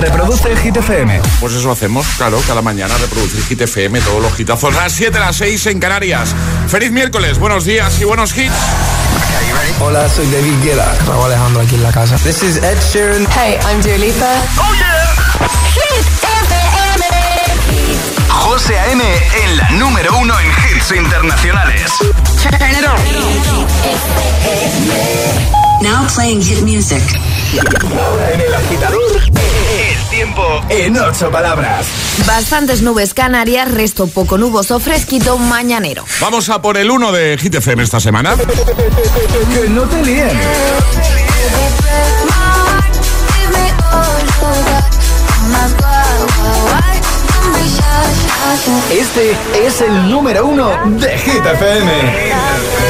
Reproduce Hit FM. Pues eso hacemos, claro, cada mañana reproducir Hit FM, todos los hitazos. A las 7, a las 6 en Canarias. Feliz miércoles, buenos días y buenos hits. Hola, soy David Guetta. Raúl Alejandro aquí en la casa. This is Ed Sheeran. Hey, I'm Dua Lipa. ¡Oh, yeah! Hit FM. José A.M. en la número uno en hits internacionales. Turn it on. Now playing hit music. En el agitador, el tiempo en ocho palabras. Bastantes nubes canarias, resto poco nuboso, fresquito mañanero. Vamos a por el 1 de Hit FM esta semana. Que no te líen. Este es el número uno de Hit FM.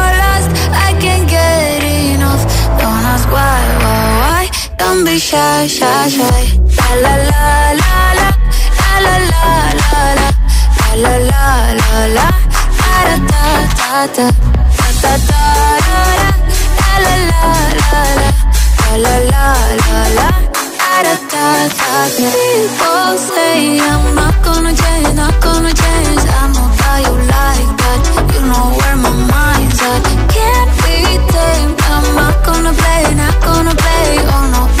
La la la la la, la la la la la, la la la la, la la la la, la la la la la. People say I'm not gonna change, not gonna change. I know that you like that. You know where my mind's at. Can't be tamed. I'm not gonna play, not gonna play. Oh no.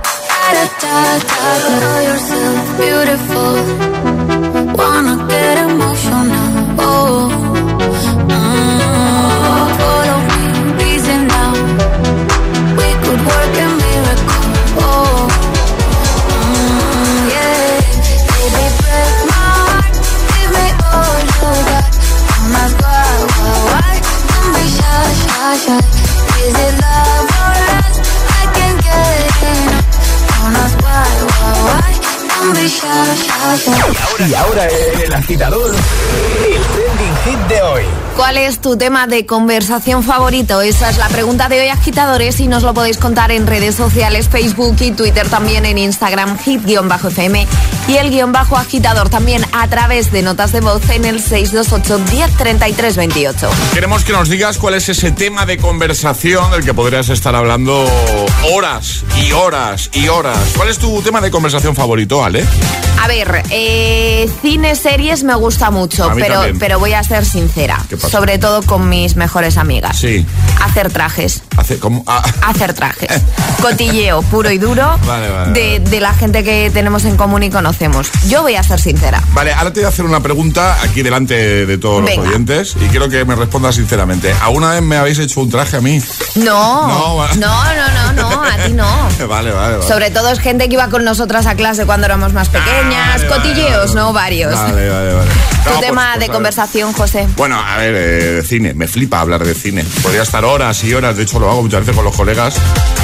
da da da yourself beautiful Y ahora el agitador, el trending hit de hoy. ¿Cuál es tu tema de conversación favorito? Esa es la pregunta de hoy, agitadores, y nos lo podéis contar en redes sociales, Facebook y Twitter, también en Instagram, hit-fm y el guion bajo agitador, también a través de notas de voz en el 628-103328. Queremos que nos digas cuál es ese tema de conversación del que podrías estar hablando horas y horas y horas. ¿Cuál es tu tema de conversación favorito, Ale? A ver, eh, cine, series me gusta mucho, pero, también. pero voy a ser sincera. Sobre todo con mis mejores amigas. Sí. Hacer trajes. Como... ah, Hacer trajes. Cotilleo puro y duro Vale, vale, de, de la gente que tenemos en común y conocemos. Yo voy a ser sincera. Vale, ahora te voy a hacer una pregunta aquí delante de todos Venga. los oyentes y quiero que me respondas sinceramente. ¿Alguna vez me habéis hecho un traje a mí? No, No, no, no, no, no, a ti no. Vale, vale, vale. Sobre todo es gente que iba con nosotras a clase cuando éramos más pequeñas. Vale, vale, Cotilleos. ¿no? Varios. Vale, vale, vale. Tu pues- tema pues, de conversación, José. Bueno, a ver, eh, de cine, me flipa hablar de cine. Podría estar horas y horas, de hecho lo hago muchas veces con los colegas.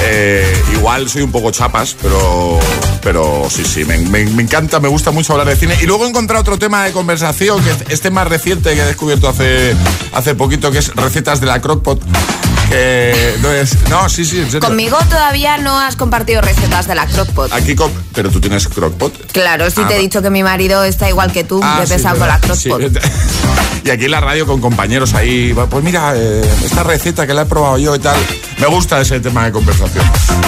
Eh, igual soy un poco chapas, pero, pero sí, sí, me, me- encanta, me gusta mucho hablar de cine. Y luego he encontrado otro tema de conversación, que es este más reciente que he descubierto hace, hace poquito, que es recetas de la crockpot. Que no es... No, sí, sí, en serio. Conmigo todavía no has compartido recetas de la crockpot. Aquí. Pero tú tienes crockpot. Claro, sí Ah, te he va- dicho que mi marido está igual que tú, Ah, de sí, pesado con la Sí. crockpot. Y aquí en la radio con compañeros ahí, pues mira, eh, esta receta que la he probado yo y tal. Me gusta ese tema de conversación.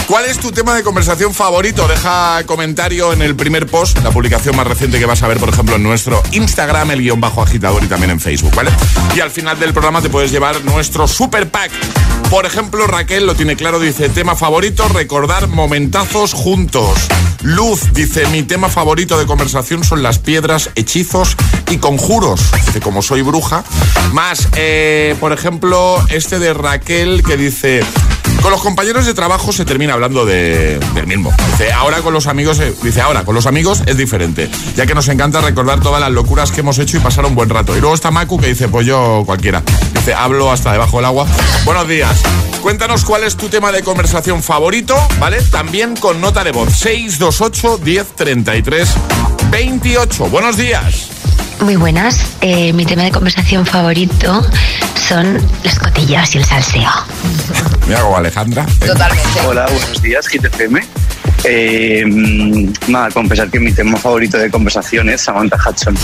¿Cuál es tu tema de conversación favorito? Deja comentario en el primer post, la publicación más reciente que vas a ver, por ejemplo, en nuestro Instagram, el guion bajo agitador y también en Facebook, ¿vale? Y al final del programa te puedes llevar nuestro super pack. Por ejemplo, Raquel lo tiene claro, dice, tema favorito, recordar momentazos juntos. Luz dice, mi tema favorito de conversación son las piedras, hechizos y conjuros. Dice, como soy bruja. Más, eh, por ejemplo, este de Raquel que dice, con los compañeros de trabajo se termina hablando de, del mismo. Dice, ahora con los amigos, eh, dice, ahora con los amigos es diferente, ya que nos encanta recordar todas las locuras que hemos hecho y pasar un buen rato. Y luego está Maku que dice, pues yo cualquiera. Dice, hablo hasta debajo del agua. Buenos días. Cuéntanos cuál es tu tema de conversación favorito, ¿vale? También con nota de voz. 628 1033 28. Buenos días. Muy buenas. Eh, mi tema de conversación favorito son las cotillas y el salseo. Mira como Alejandra. Totalmente. Hola, buenos días, Hit FM. Eh, mm, nada, confesar que mi tema favorito de conversación es Samantha Hudson.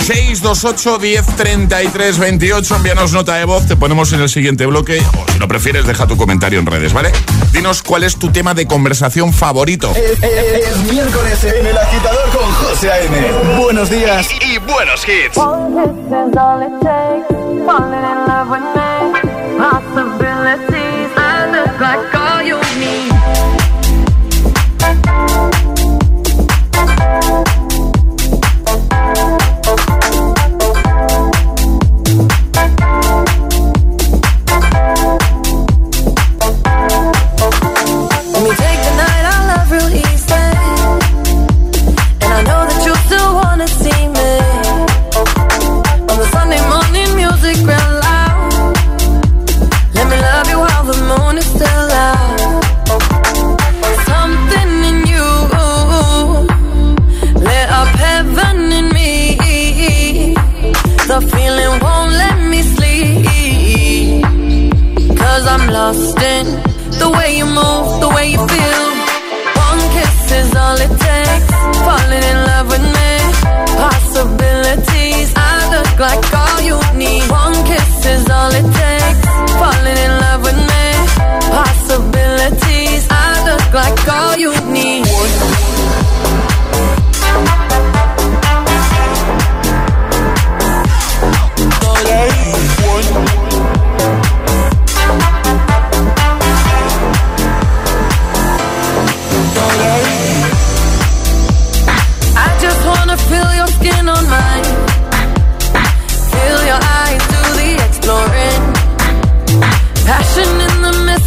628 1033 28. Envíanos nota de voz, te ponemos en el siguiente bloque. O si lo prefieres, deja tu comentario en redes, ¿vale? Dinos cuál es tu tema de conversación favorito. Es, es- es miércoles en el agitador con José A.M. Buenos días y, y buenos hits.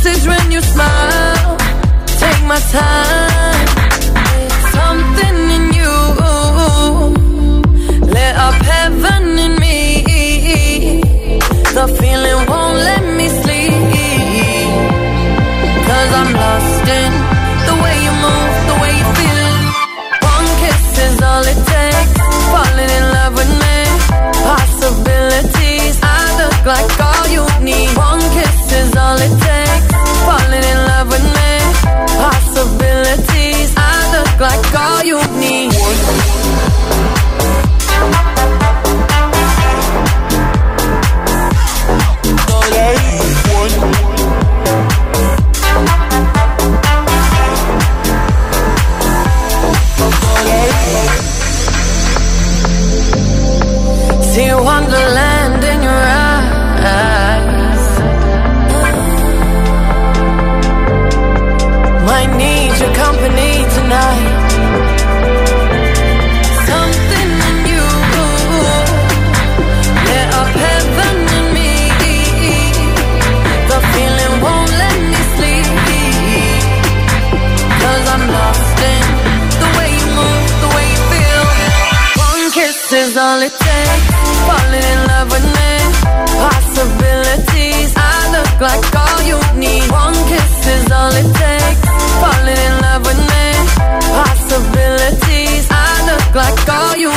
Message when you smile. Take my time. like all you.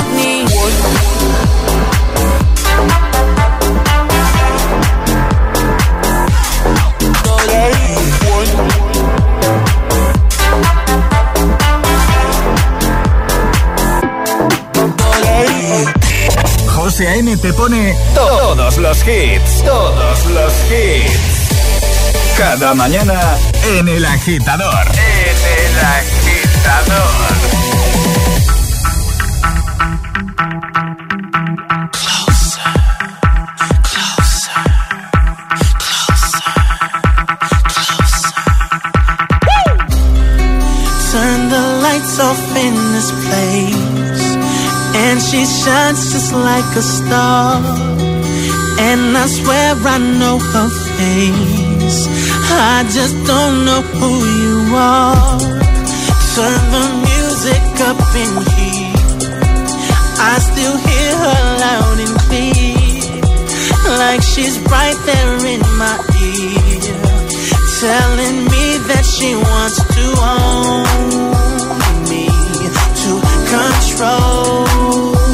José A.M. te pone todos los hits, todos los hits. Cada mañana en el agitador. En el agitador. she shines just like a star. And I swear I know her face. I just don't know who you are. Turn the music up in here. I still hear her loud and clear. Like she's right there in my ear. Telling me that she wants to own road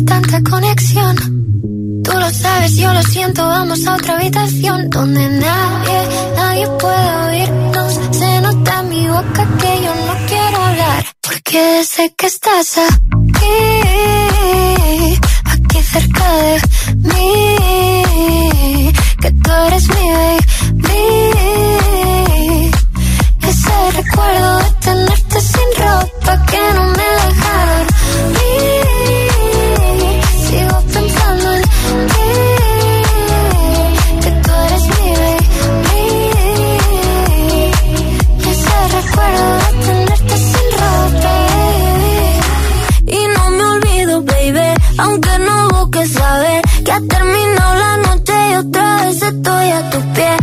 tanta conexión. Tú lo sabes, yo lo siento, vamos a otra habitación donde nadie, nadie puede oírnos. Se nota en mi boca que yo no quiero hablar, porque sé que estás aquí, aquí cerca de mí, que tú eres mi baby. estoy a tu pie.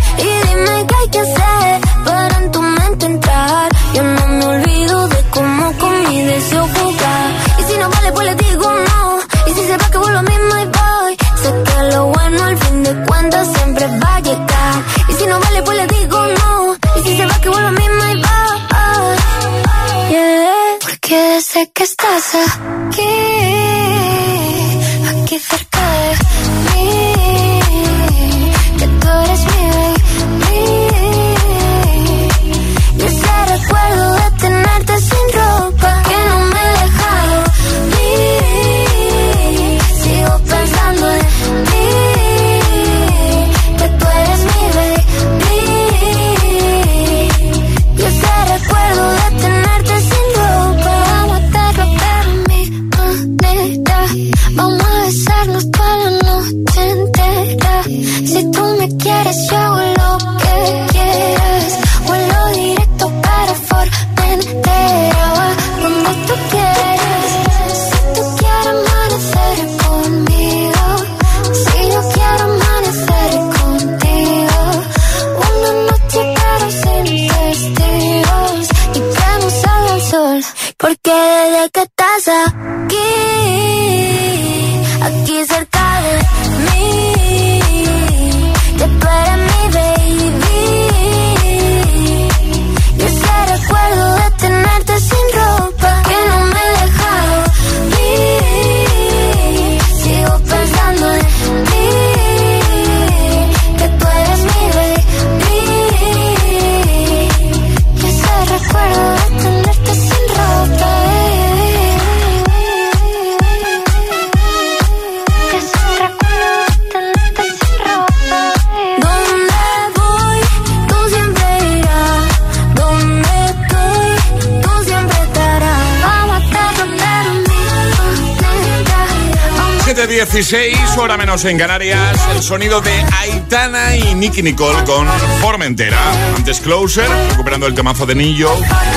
16, hora menos en Canarias. El sonido de Aitana y Nicky Nicole con Formentera. Antes Closer, recuperando el temazo de Nillo.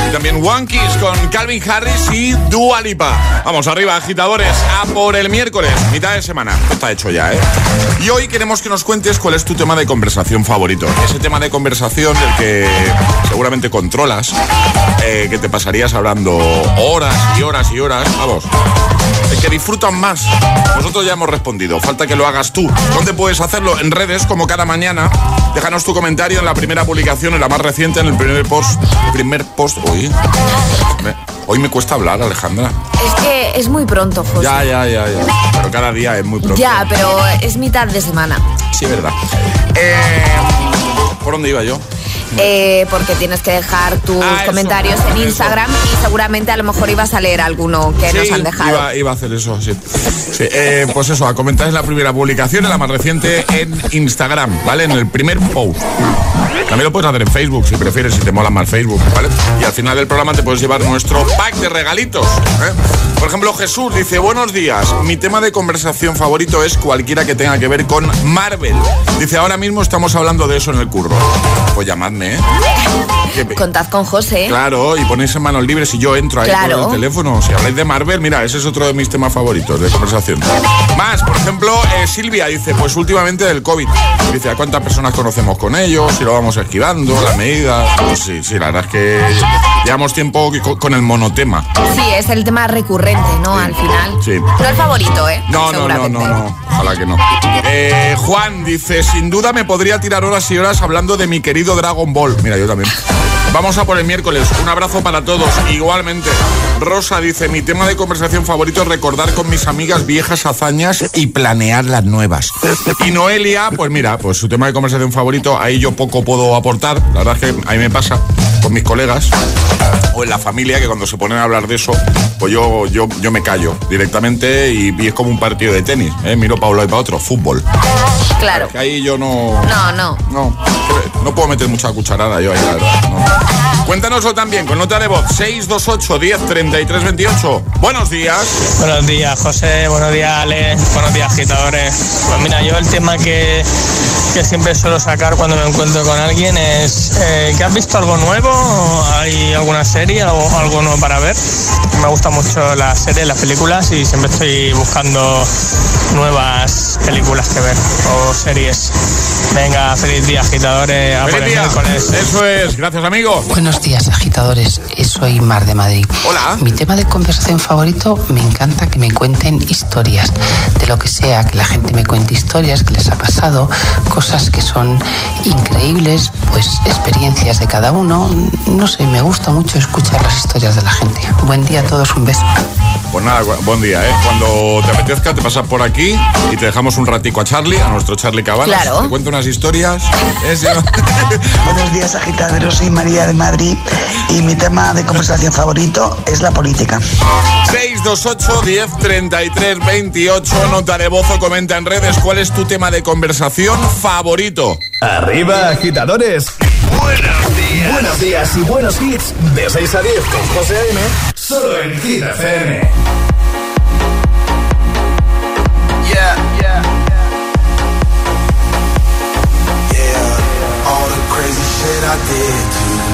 Y también One Kiss con Calvin Harris y Dua Lipa. Vamos arriba, agitadores, a por el miércoles, mitad de semana. Está hecho ya, ¿eh? Y hoy queremos que nos cuentes cuál es tu tema de conversación favorito. Ese tema de conversación del que seguramente controlas, eh, que te pasarías hablando horas y horas y horas. Vamos, que disfrutan más. Nosotros ya hemos respondido. Falta que lo hagas tú. ¿Dónde puedes hacerlo? En redes, como cada mañana. Déjanos tu comentario en la primera publicación, en la más reciente, en el primer post. Primer post. Hoy. Hoy me cuesta hablar, Alejandra. Es que es muy pronto, José. Ya, ya, ya, ya. Pero cada día es muy pronto. Ya, pero es mitad de semana. Sí, verdad. Eh, ¿Por dónde iba yo? Eh, porque tienes que dejar tus Ah, eso, comentarios en eso. Instagram y seguramente a lo mejor ibas a leer alguno que nos han dejado. Iba, iba a hacer eso, sí. Sí, eh, pues eso, a comentar en la primera publicación, en la más reciente en Instagram, ¿vale? En el primer post. También lo puedes hacer en Facebook si prefieres, si te mola más Facebook, ¿vale? Y al final del programa te puedes llevar nuestro pack de regalitos. ¿eh? Por ejemplo, Jesús dice, buenos días, mi tema de conversación favorito es cualquiera que tenga que ver con Marvel. Dice, ahora mismo estamos hablando de eso en el curro. Pues llamadme, ¿eh? Contad con José. Claro, y ponéis en manos libres y yo entro ahí Claro. por el teléfono. Si habláis de Marvel, mira, ese es otro de mis temas favoritos de conversación. Más, por ejemplo, eh, Silvia dice, pues últimamente del COVID. Dice, ¿a cuántas personas conocemos con ellos? Si lo vamos esquivando, las medidas. Pues sí, sí, la verdad es que llevamos tiempo co- con el monotema. Sí, es el tema recurrente, ¿no? Al final. Sí. No el favorito, ¿eh? No, no, no, no, no. Ojalá que no. Eh, Juan dice, sin duda me podría tirar horas y horas hablando de mi querido Dragon Ball. Mira, yo también. Vamos a por el miércoles. Un abrazo para todos. Igualmente. Rosa dice, mi tema de conversación favorito es recordar con mis amigas viejas hazañas y planear las nuevas. Y Noelia, pues mira, pues su tema de conversación favorito, ahí yo poco puedo aportar. La verdad es que a mí me pasa con mis colegas o en la familia que cuando se ponen a hablar de eso, pues yo, yo, yo me callo directamente y, y es como un partido de tenis. ¿eh? Miro para un lado y para otro, fútbol. Claro. Que ahí yo no. No, no. No, no puedo meter mucha cucharada yo ahí, la verdad. no. Cuéntanoslo también con nota de voz 628 10 33 28. Buenos días. Buenos días, José. Buenos días, Ale. Buenos días, agitadores. Pues mira, yo el tema que, que siempre suelo sacar cuando me encuentro con alguien es eh, ¿que has visto algo nuevo? ¿Hay alguna serie o algo nuevo para ver? Me gustan mucho las series, las películas y siempre estoy buscando nuevas películas que ver o series. Venga, feliz día, agitadores. A por el día. miércoles. Eso es, gracias amigo. Buenos días, agitadores. Soy Mar de Madrid. Hola. Mi tema de conversación favorito, me encanta que me cuenten historias. De lo que sea, que la gente me cuente historias que les ha pasado, cosas que son increíbles, pues experiencias de cada uno. No sé, me gusta mucho escuchar las historias de la gente. Buen día a todos, un beso. Pues nada, bu- buen día, ¿eh? Cuando te apetezca te pasas por aquí y te dejamos un ratico a Charlie, a nuestro Charlie Cabanas. Claro. Te cuenta unas historias. ¿eh? Buenos días, agitaderos. Soy María de Madrid y mi tema de conversación favorito es la política. 628 10 33 28. Nota de voz o comenta en redes cuál es tu tema de conversación favorito. Arriba, agitadores. Buenos días. Buenos días y buenos hits. De 6 a 10 con José A.M. Solo en Hit FM. Yeah, yeah, yeah. All the crazy shit I did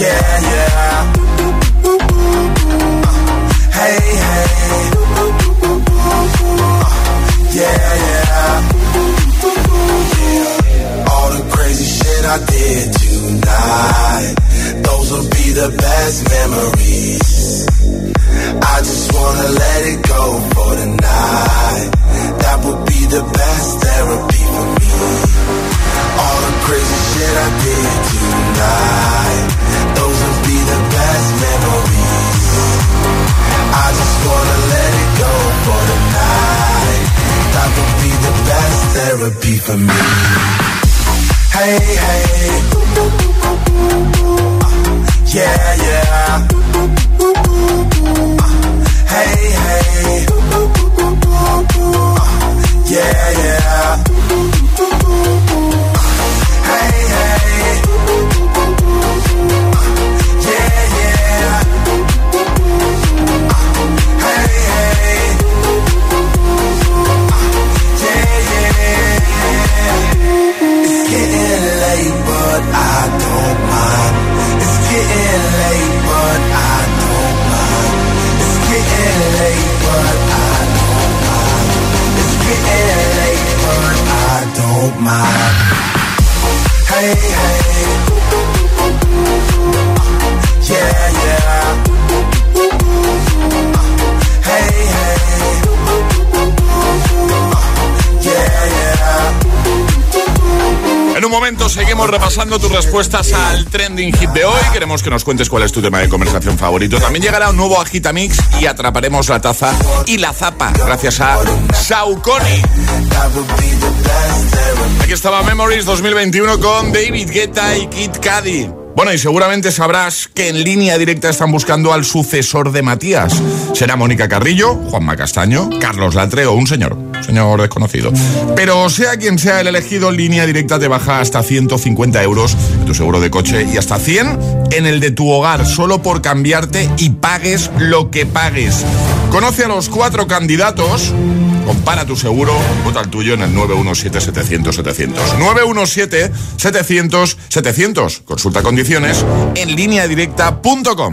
Yeah, yeah. Hey, hey. Tus respuestas al trending hit de hoy. Queremos que nos cuentes cuál es tu tema de conversación favorito. También llegará un nuevo Agitamix y atraparemos la taza y la zapa gracias a Saucony. Aquí estaba Memories 2021 con David Guetta y Kid Cudi. Bueno, y seguramente sabrás que en línea directa están buscando al sucesor de Matías. Será Mónica Carrillo, Juanma Castaño, Carlos Latre o un señor, señor desconocido. Pero sea quien sea el elegido, línea directa te baja hasta 150 euros en tu seguro de coche y hasta 100 en el de tu hogar, solo por cambiarte y pagues lo que pagues. Conoce a los cuatro candidatos. Compara tu seguro, vota el tuyo en el 917-700-700. 917-700-700. Consulta condiciones en lineadirecta.com.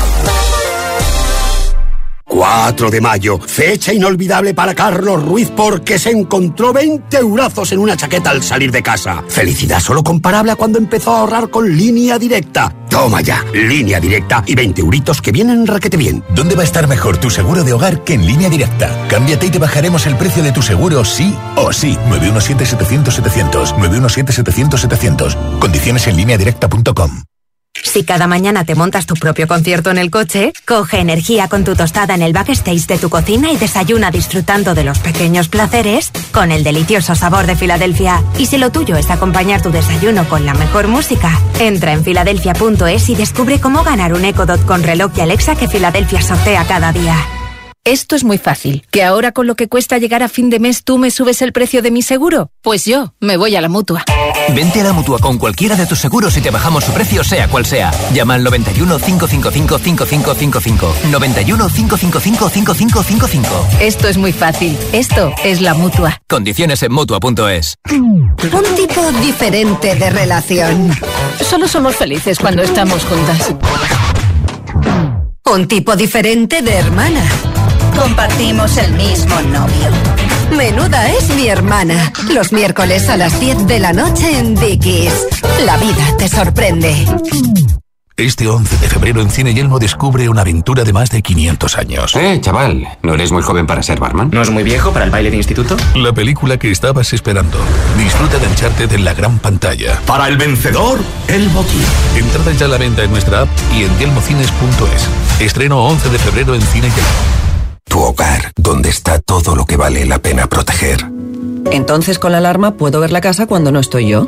4 de mayo, fecha inolvidable para Carlos Ruiz porque se encontró 20 eurazos en una chaqueta al salir de casa. Felicidad solo comparable a cuando empezó a ahorrar con línea directa. Toma ya, línea directa y 20 euritos que vienen requete bien. ¿Dónde va a estar mejor tu seguro de hogar que en línea directa? Cámbiate y te bajaremos el precio de tu seguro sí o sí. 917-700-700. 917-700-700. Condiciones en línea directa.com. Si cada mañana te montas tu propio concierto en el coche, coge energía con tu tostada en el backstage de tu cocina y desayuna disfrutando de los pequeños placeres con el delicioso sabor de Filadelfia. Y si lo tuyo es acompañar tu desayuno con la mejor música, entra en filadelfia.es y descubre cómo ganar un Echo Dot con reloj y Alexa que Filadelfia sortea cada día. Esto es muy fácil. ¿Que ahora con lo que cuesta llegar a fin de mes tú me subes el precio de mi seguro? Pues yo me voy a la mutua. Vente a la mutua con cualquiera de tus seguros y te bajamos su precio, sea cual sea. Llama al 91 555 5555. 91 555 5555. Esto es muy fácil. Esto es la mutua. Condiciones en mutua.es. Un tipo diferente de relación. Solo somos felices cuando estamos juntas. Un tipo diferente de hermana. Compartimos el mismo novio. Menuda es mi hermana. Los miércoles a las 10 de la noche en Dickies. La vida te sorprende. Este 11 de febrero en Cine Yelmo descubre una aventura de más de 500 años. Eh, chaval, ¿no eres muy joven para ser barman? ¿No es muy viejo para el baile de instituto? La película que estabas esperando. Disfruta de Uncharted en la gran pantalla. Para el vencedor, el botín. Entrada ya a la venta en nuestra app y en yelmocines.es. Estreno 11 de febrero en Cine Yelmo. Tu hogar, donde está todo lo que vale la pena proteger. Entonces con la alarma puedo ver la casa cuando no estoy yo.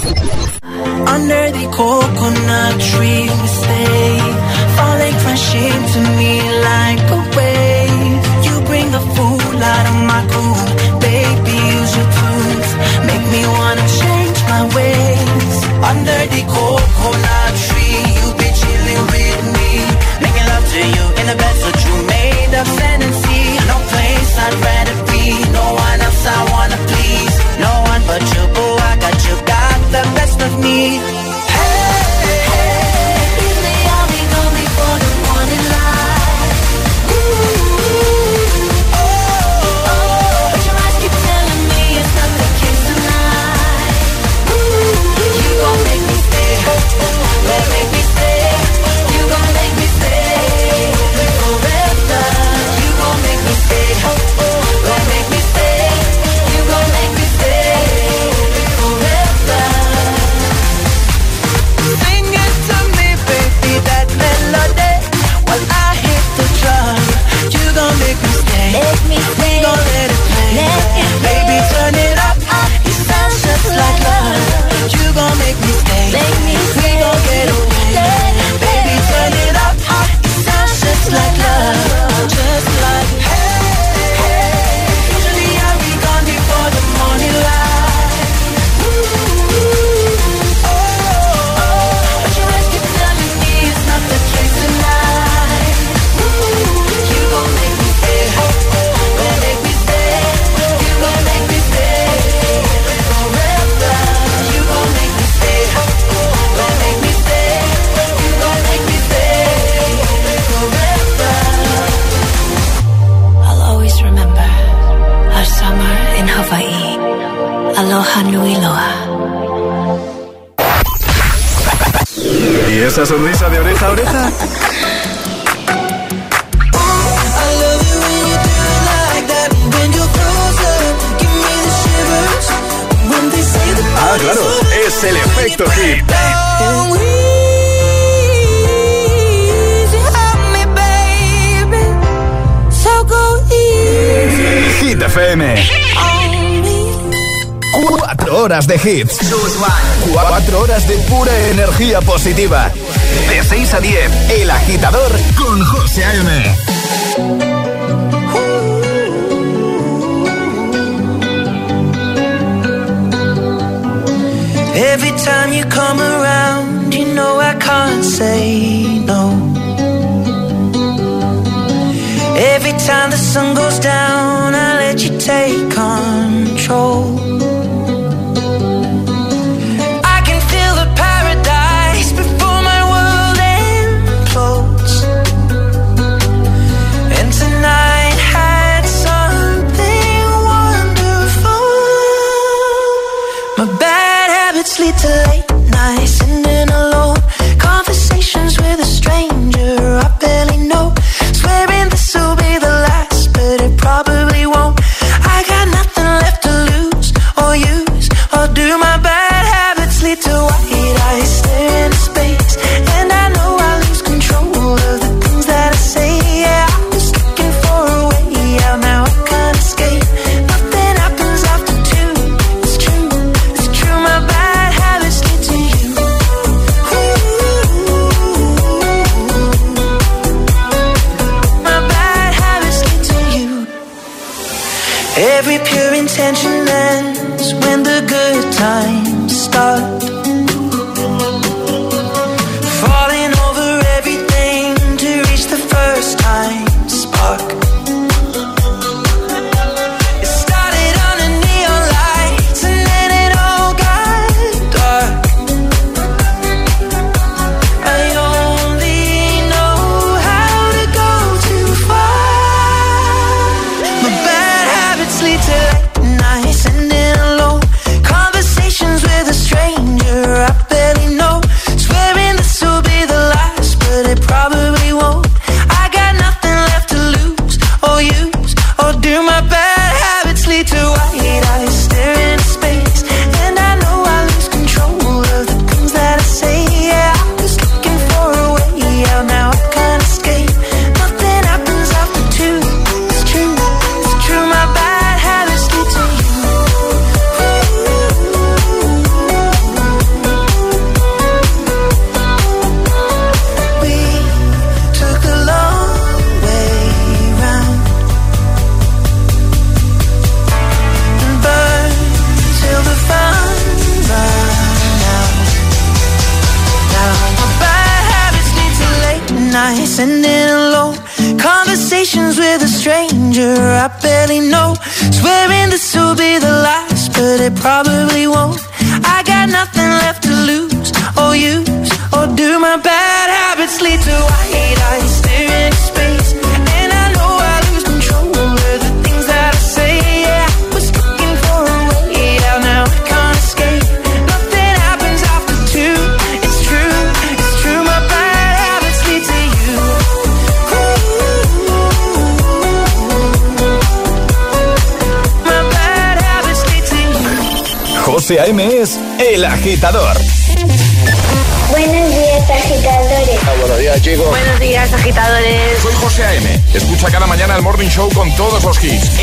Under the coconut tree we stay. Falling, crashing to me like a wave. You bring the fool out of my cool, Baby, use your tools. Make me wanna change my ways. Under the coconut tree You be chilling with me. Making love to you in a bed so true Made of fantasy. No place I'd rather be. No one else I wanna please. No one but you, boy me. Horas de hits. Cuatro horas de pura energía positiva. De 6 a 10, El Agitador con José A.M. Every time you come around, you know I can't say no. Every time the sun goes down, I let you take control.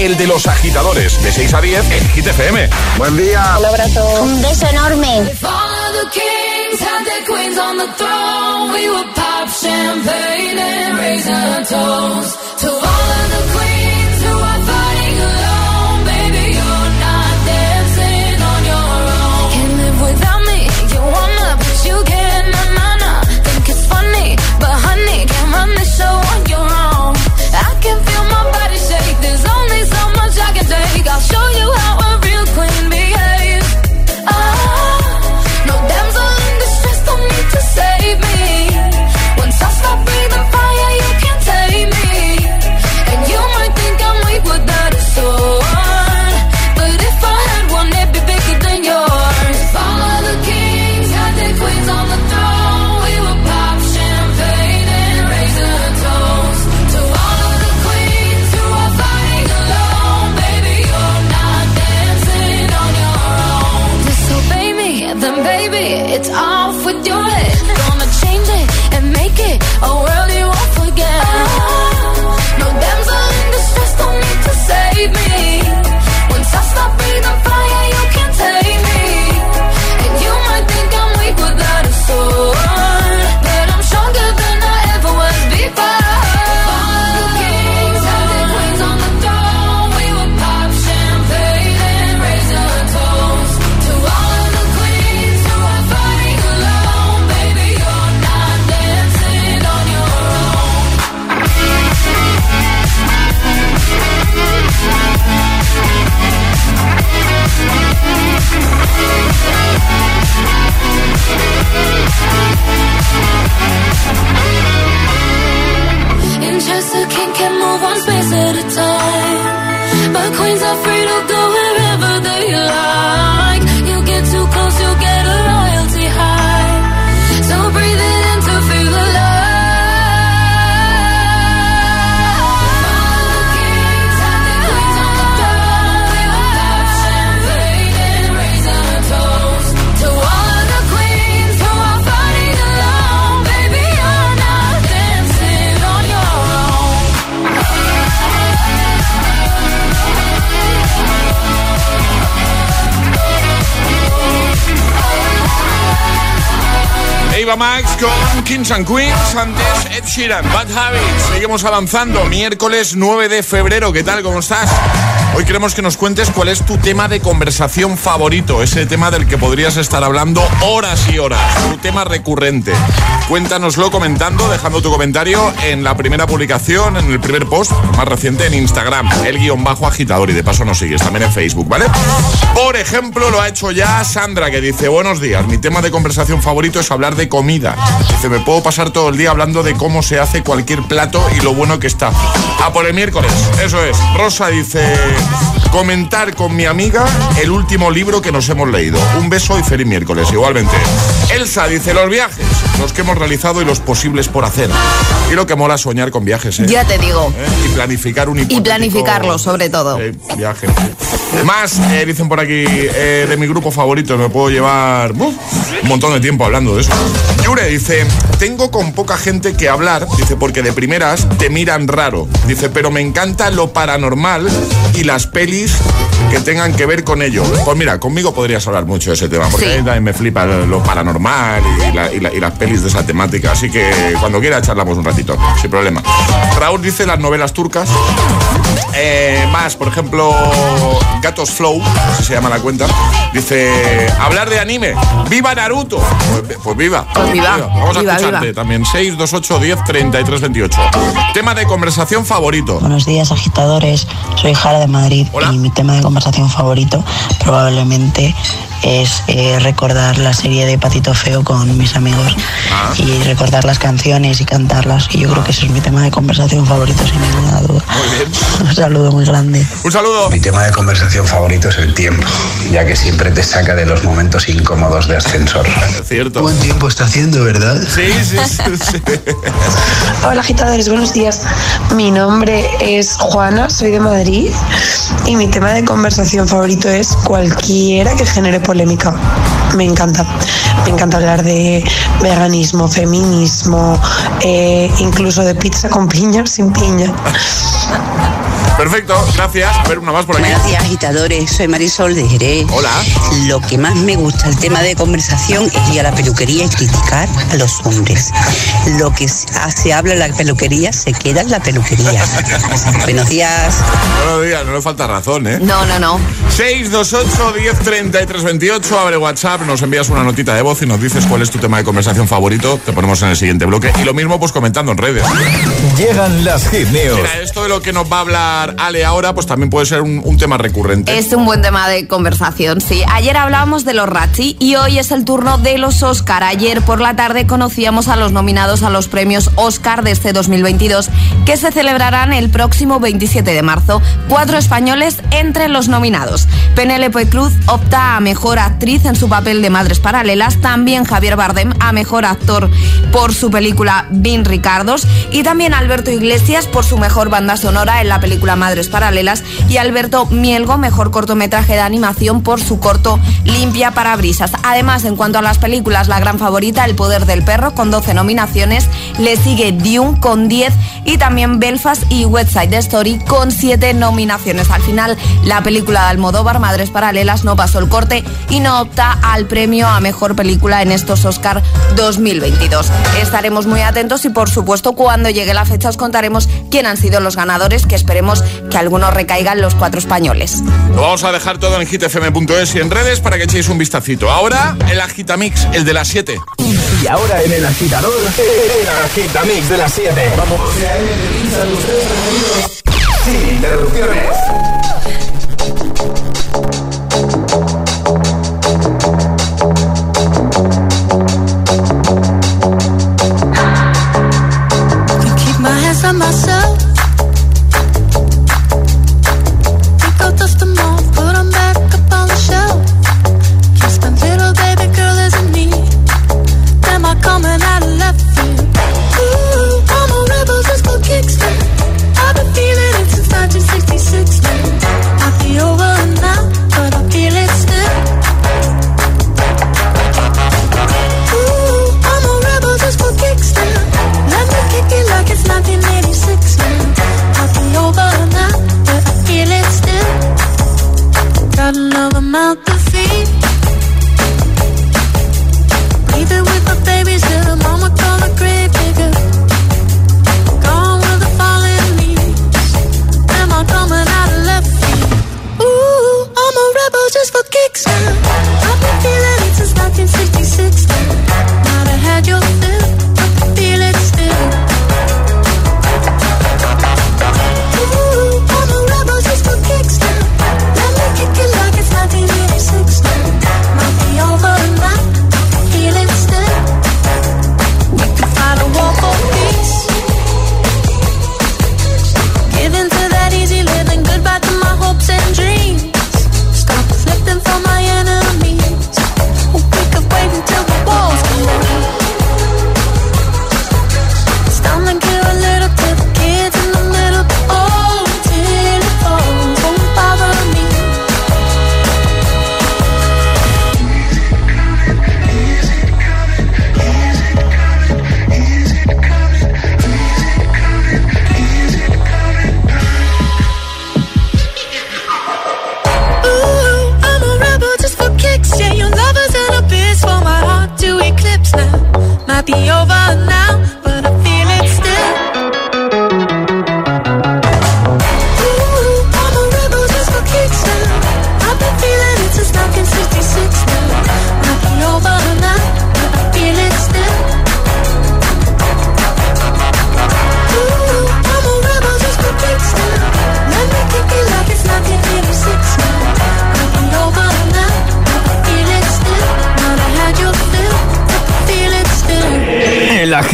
El de los agitadores, de 6 a 10 en Hit FM. Buen día. Un abrazo. Un beso enorme. If afraid of the Max con Kings and Queens, antes Ed Sheeran, Bad Habits. Seguimos avanzando, miércoles 9 de febrero, ¿qué tal? ¿Cómo estás? Hoy queremos que nos cuentes cuál es tu tema de conversación favorito, ese tema del que podrías estar hablando horas y horas, tu tema recurrente. Cuéntanoslo comentando, dejando tu comentario en la primera publicación, en el primer post más reciente en Instagram, el guion bajo agitador, y de paso nos sigues también en Facebook, ¿vale? Por ejemplo, lo ha hecho ya Sandra, que dice, buenos días, mi tema de conversación favorito es hablar de comida. Dice, me puedo pasar todo el día hablando de cómo se hace cualquier plato y lo bueno que está. A por el miércoles, eso es. Rosa dice, comentar con mi amiga el último libro que nos hemos leído. Un beso y feliz miércoles, igualmente. Elsa dice, los viajes, los que hemos realizado y los posibles por hacer. Y lo que mola soñar con viajes, ¿eh? Ya te digo. ¿Eh? Y planificar un Y planificarlo, sobre todo. eh, viaje. Más, eh, dicen por aquí, de mi grupo favorito, me puedo llevar un montón de tiempo hablando de eso. Yure dice, tengo con poca gente que hablar, dice, porque de primeras te miran raro. Dice, pero me encanta lo paranormal y las pelis que tengan que ver con ello. Pues mira, conmigo podrías hablar mucho de ese tema, porque Sí. a mí también me flipa lo paranormal y, la- y la- y las pelis de esa temática. Así que cuando quiera charlamos un ratito, sin problema. Raúl dice las novelas turcas. Eh, más, por ejemplo, Gatos Flow, así se llama la cuenta, dice, hablar de anime, ¡viva Naruto! Pues, pues viva. Pues viva, Vamos a viva, escucharte viva. también, 628 10 33 28. Tema de conversación favorito. Buenos días, agitadores. Soy Jara de Madrid y mi tema de conversación favorito probablemente es eh, recordar la serie de Patito Feo con mis amigos Ah. y recordar las canciones y cantarlas. Y yo creo que ese es mi tema de conversación favorito, sin ninguna duda. Muy bien. Un saludo muy grande. Un saludo. Mi tema de conversación favorito es el tiempo, ya que siempre te saca de los momentos incómodos de ascensor. Es cierto. Buen tiempo está haciendo, ¿verdad? Sí, sí, sí. sí. Hola agitadores, buenos días. Mi nombre es Juana, soy de Madrid y mi tema de conversación favorito es cualquiera que genere polémica. Me encanta. Me encanta hablar de veganismo, feminismo, eh, incluso de pizza con piña sin piña. Perfecto, gracias. A ver, una más por aquí. Buenos días, agitadores. Soy Marisol de Jerez. Hola. Lo que más me gusta, el tema de conversación, es ir a la peluquería y criticar a los hombres. Lo que se habla en la peluquería se queda en la peluquería. Buenos días. Buenos días, no le falta razón, ¿eh? No, no, no. 628 10 33 28, abre WhatsApp, nos envías una notita de voz y nos dices cuál es tu tema de conversación favorito. Te ponemos en el siguiente bloque. Y lo mismo, pues comentando en redes. Llegan las hit news. Mira, esto de lo que nos va a hablar Ale ahora, pues también puede ser un, tema recurrente. Es un buen tema de conversación, sí. Ayer hablábamos de los Razzie y hoy es el turno de los Oscar. Ayer por la tarde conocíamos a los nominados a los premios Oscar de este 2022 que se celebrarán el próximo 27 de marzo. Cuatro españoles entre los nominados. Penélope Cruz opta a mejor actriz en su papel de Madres Paralelas. También Javier Bardem a mejor actor por su película Vin Ricardos. Y también Alberto Iglesias por su mejor banda sonora en la película Madres Paralelas. Y Alberto Mielgo, mejor cortometraje de animación por su corto Limpia Parabrisas. Además, en cuanto a las películas, la gran favorita, El Poder del Perro, con 12 nominaciones. Le sigue Dune con 10 y también Belfast y West Side Story con 7 nominaciones. Al final, la película de Almodóvar, Madres Paralelas, no pasó el corte y no opta al premio a mejor película en estos Oscar 2022. Estaremos muy atentos y, por supuesto, cuando llegue la fecha os contaremos quién han sido los ganadores, que esperemos que algunos recaigan los cuatro españoles. Lo vamos a dejar todo en hitfm.es y en redes para que echéis un vistacito. Ahora, el Agitamix, el de las 7. Y ahora en el agitador, el agitamix de las 7. Vamos. Sin interrupciones.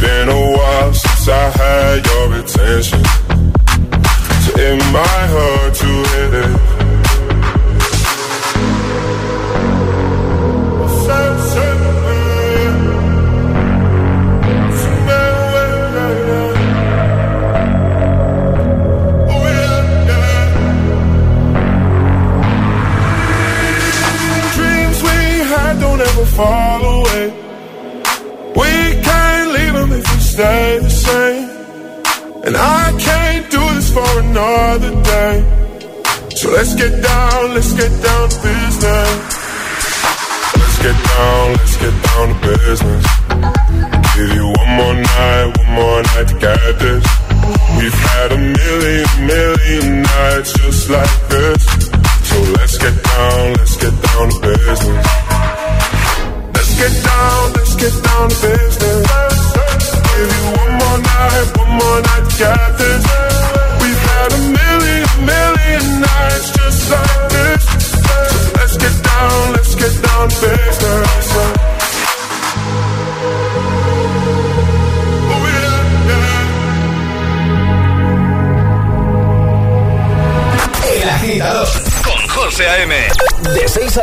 Been a while since I had your attention. So it might hurt to hit it. Fall away. We stay the same. And I can't do this for another day. So let's get down, let's get down to business. Let's get down, let's get down to business. I'll give you one more night, one more night to get this.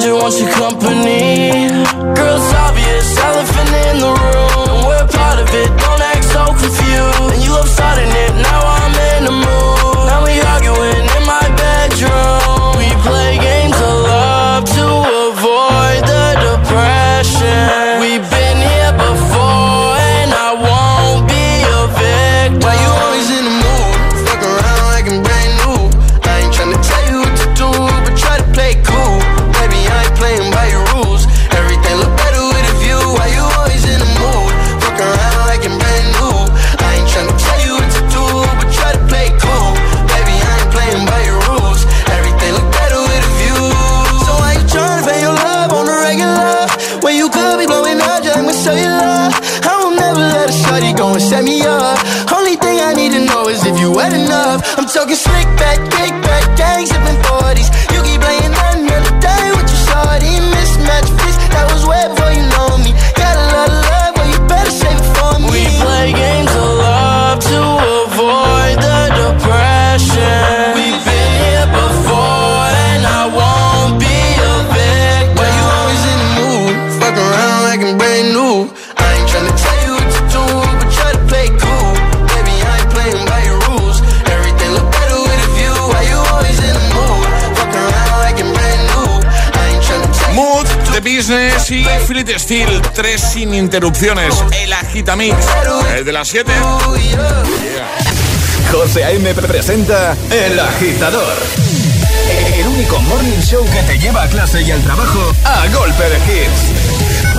just want you come tres sin interrupciones. El Agitamix, desde las 7. José A.M. presenta El Agitador. El único morning show que te lleva a clase y al trabajo a golpe de hits.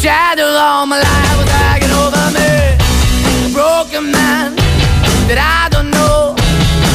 Shadow all my life was hanging over me. A broken man that I.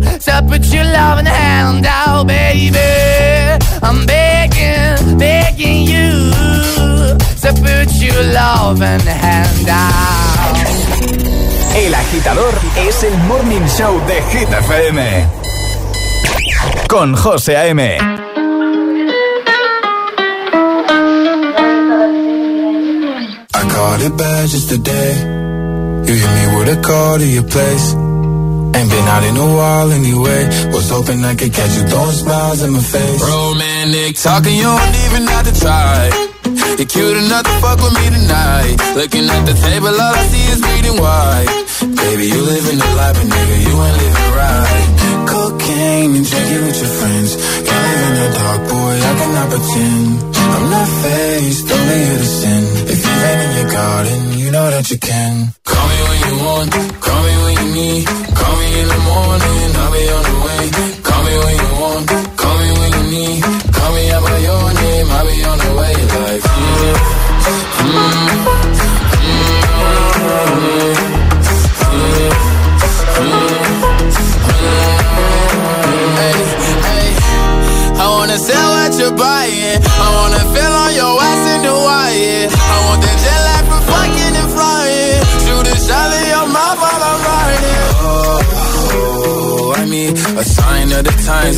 to put your loving hand out, baby. I'm begging, begging you to put your loving hand out. El agitador es el morning show de Hit FM. Con José A.M. I caught it bad just today. You hit me with a call to your place. Ain't been out in a while anyway. Was hoping I could catch you throwing smiles in my face. Romantic talking, you don't even have to try. You're cute enough to fuck with me tonight. Looking at the table, all I see is bleeding white. Baby, you living the life, but nigga, you ain't living right. Cocaine and drinking with your friends. Can't live in the dark, boy, I cannot pretend. I'm not faced, only here to sin. If you rain in your garden, you know that you can. Call me when you want, call me when you need. Call me in the morning, I'll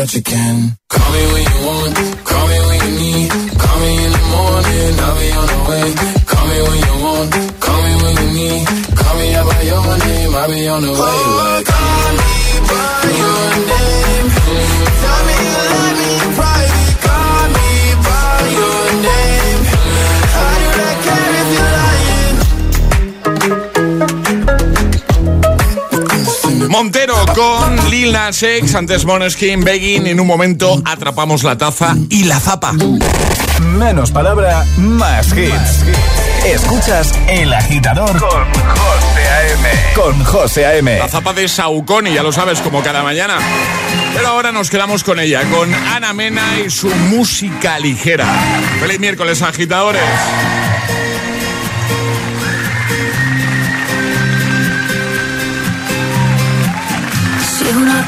that you. Call me when you want, call me when you need. Call me in the morning, I'll be on the way. Call me when you want, call me when you need. Call me out by your name, I'll be on the way. Like, call me by your name. Tell me you love me Montero con Lil Nas X, antes Moneskin, Begging. En un momento atrapamos la taza y la zapa. Menos palabra, más hits. Escuchas El Agitador con José A.M. Con José A.M. La zapa de Saucony, ya lo sabes, como cada mañana. Pero ahora nos quedamos con ella, con Ana Mena y su música ligera. Feliz miércoles, agitadores.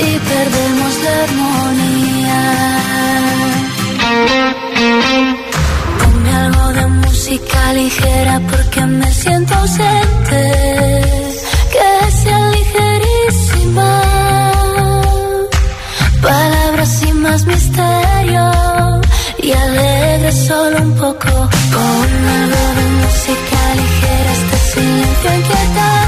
y perdemos la armonía. Ponme algo de música ligera porque me siento ausente. Que sea ligerísima. Palabras sin más misterio y alegre solo un poco. Ponme algo de música ligera, este silencio inquietante.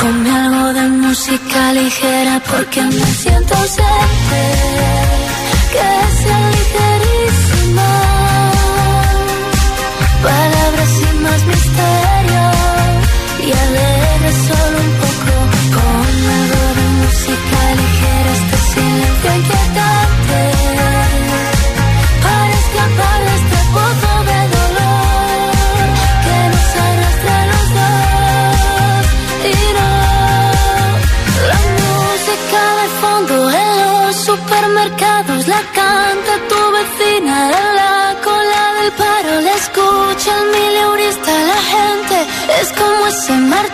Ponme algo de música ligera porque me siento ausente, que sea ligerísima. Palabras sin más misterio y alegre como ese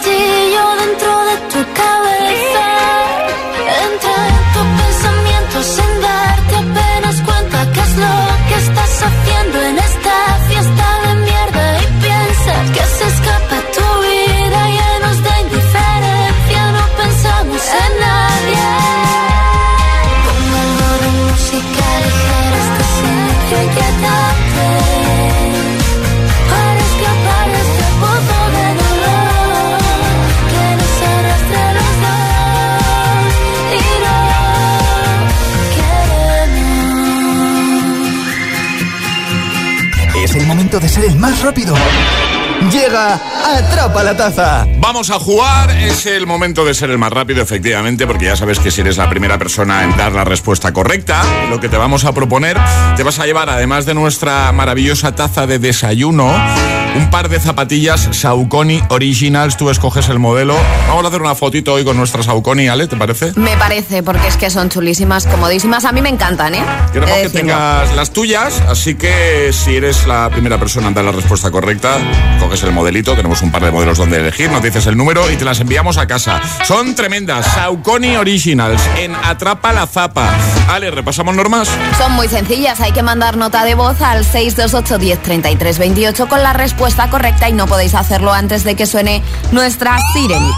ser el más rápido. Llega Atrapa la Taza. Vamos a jugar, es el momento de ser el más rápido, efectivamente, porque ya sabes que si eres la primera persona en dar la respuesta correcta, lo que te vamos a proponer, te vas a llevar, además de nuestra maravillosa taza de desayuno, un par de zapatillas Saucony Originals, tú escoges el modelo. Vamos a hacer una fotito hoy con nuestras Saucony, Ale, ¿te parece? Me parece, porque es que son chulísimas, comodísimas. A mí me encantan, ¿eh? Queremos que tengas las tuyas, así que si eres la primera persona en dar la respuesta correcta, coges el modelito, tenemos un par de modelos donde elegir, nos dices el número y te las enviamos a casa. Son tremendas, Saucony Originals, en Atrapa la Zapa. Ale, ¿repasamos normas? Son muy sencillas, hay que mandar nota de voz al 628 10 33 28 con la respuesta correcta y no podéis hacerlo antes de que suene nuestra Sirenita.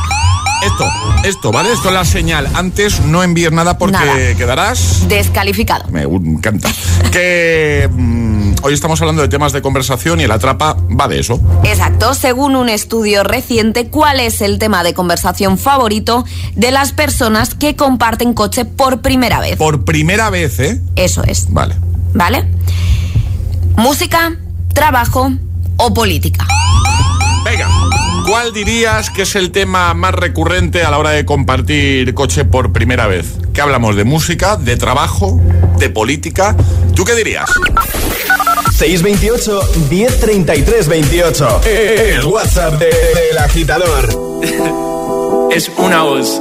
Esto, esto, ¿vale? Esto es la señal. Antes no envíes nada porque Nada. quedarás. Descalificado. Me encanta. que mm, hoy estamos hablando de temas de conversación y la trapa va de eso. Exacto, según un estudio reciente, ¿cuál es el tema de conversación favorito de las personas que comparten coche por primera vez? Por primera vez, ¿eh? Eso es, Vale. ¿vale? Música, trabajo o política. Venga, ¿cuál dirías que es el tema más recurrente a la hora de compartir coche por primera vez? ¿Qué hablamos? ¿De música, de trabajo, de política? ¿Tú qué dirías? 628 1033 28. El WhatsApp de- del agitador. es una voz.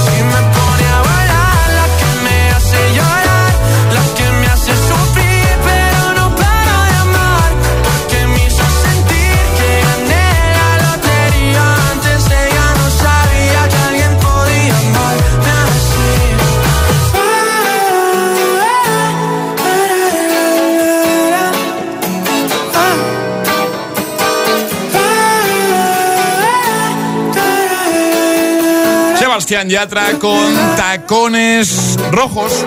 Sebastián Yatra con tacones rojos.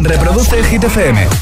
Reproduce el.